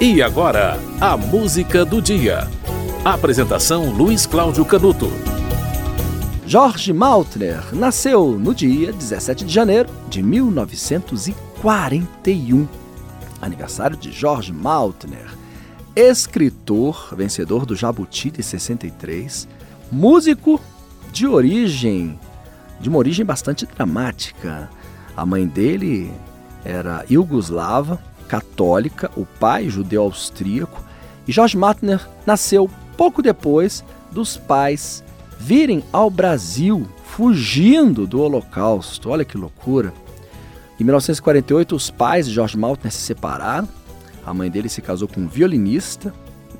E agora, a música do dia. Apresentação Luiz Cláudio Canuto. Jorge Maltner nasceu no dia 17 de janeiro de 1941. Aniversário de Jorge Maltner, escritor, vencedor do Jabuti de 63, músico de origem, de uma origem bastante dramática. A mãe dele era iugoslava, católica, o pai judeu austríaco, e George Matner nasceu pouco depois dos pais virem ao Brasil fugindo do Holocausto. Olha que loucura. Em 1948, os pais de George Maltner se separaram. A mãe dele se casou com um violinista,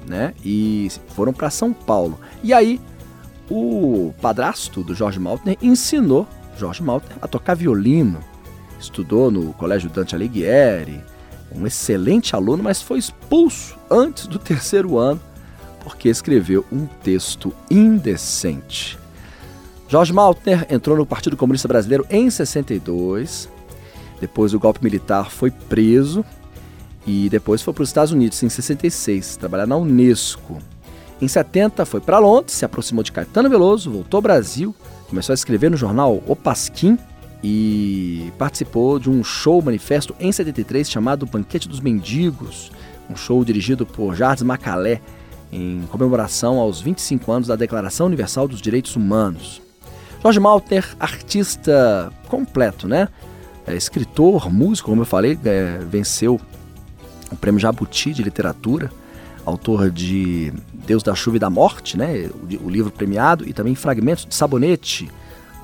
né? E foram para São Paulo. E aí, o padrasto do George Maltner ensinou George Maltner a tocar violino. Estudou no Colégio Dante Alighieri, um excelente aluno, mas foi expulso antes do terceiro ano porque escreveu um texto indecente. Jorge Maltner entrou no Partido Comunista Brasileiro em 62. Depois do golpe militar foi preso e depois foi para os Estados Unidos em 66, trabalhar na Unesco. Em 70 foi para Londres, se aproximou de Caetano Veloso, voltou ao Brasil, começou a escrever no jornal O Pasquim e participou de um show manifesto em 73 chamado Banquete dos Mendigos, um show dirigido por Jardim Macalé em comemoração aos 25 anos da Declaração Universal dos Direitos Humanos. Jorge Malter, artista completo, né? É, escritor, músico, como eu falei, é, venceu o Prêmio Jabuti de Literatura, autor de Deus da Chuva e da Morte, né? o, o livro premiado, e também Fragmentos de Sabonete,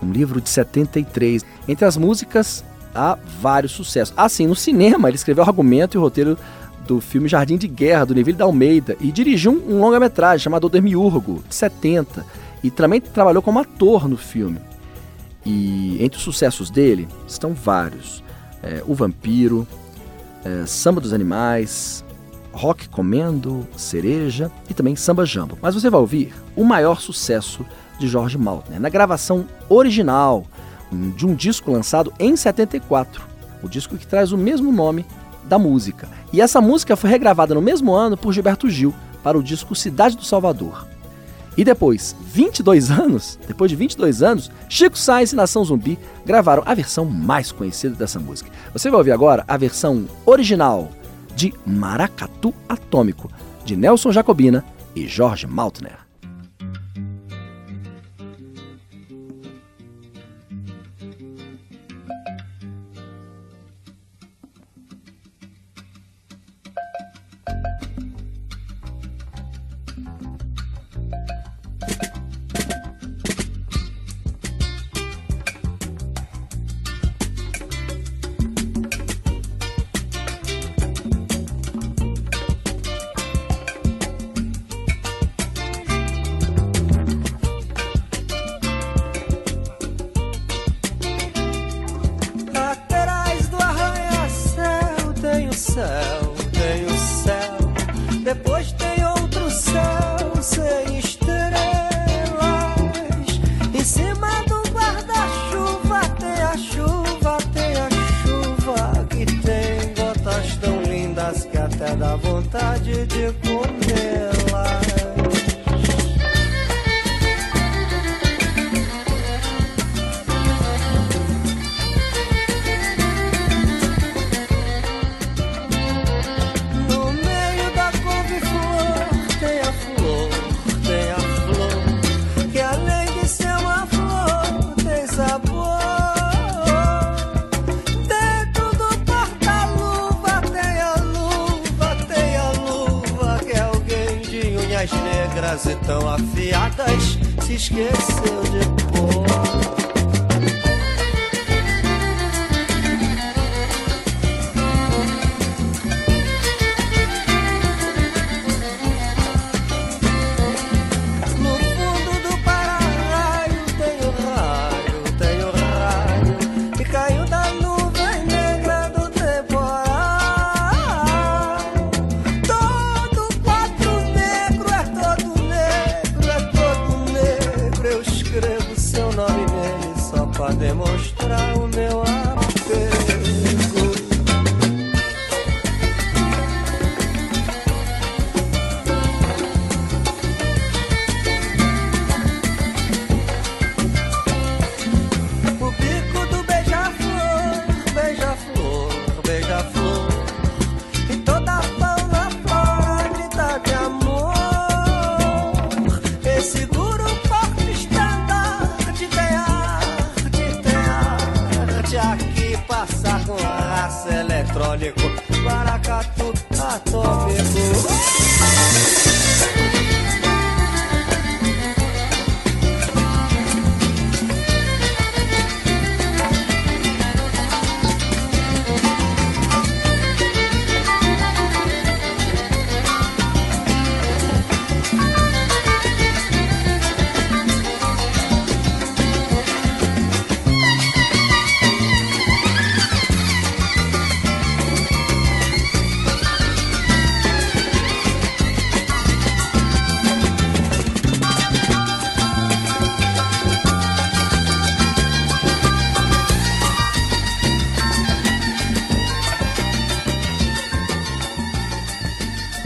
um livro de 73. Entre as músicas, há vários sucessos. Assim, no cinema, ele escreveu o argumento e o roteiro do filme Jardim de Guerra, do Neville da Almeida, e dirigiu um, longa-metragem chamado Demiurgo, de 70, e também trabalhou como ator no filme. E entre os sucessos dele estão vários: é, O Vampiro, é, Samba dos Animais, Rock Comendo, Cereja e também Samba Jambo. Mas você vai ouvir o maior sucesso de George Maltner, na gravação original de um disco lançado em 74, o disco que traz o mesmo nome da música. E essa música foi regravada no mesmo ano por Gilberto Gil para o disco Cidade do Salvador. E depois, 22 anos, depois de 22 anos, Chico Sainz e Nação Zumbi gravaram a versão mais conhecida dessa música. Você vai ouvir agora a versão original de Maracatu Atômico, de Nelson Jacobina e Jorge Maltner. So. Negras e tão afiadas se esqueceu de pôr. o meu apego. O bico do beija-flor, beija-flor, beija-flor. E toda fauna flora grita de amor. Esse troleco, maracatu, atômico.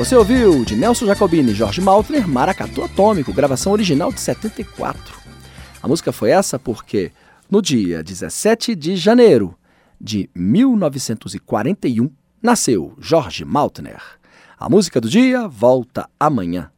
Você ouviu de Nelson Jacobini e Jorge Maltner, Maracatu Atômico, gravação original de 74. A música foi essa porque, no dia 17 de janeiro de 1941, nasceu Jorge Maltner. A música do dia volta amanhã.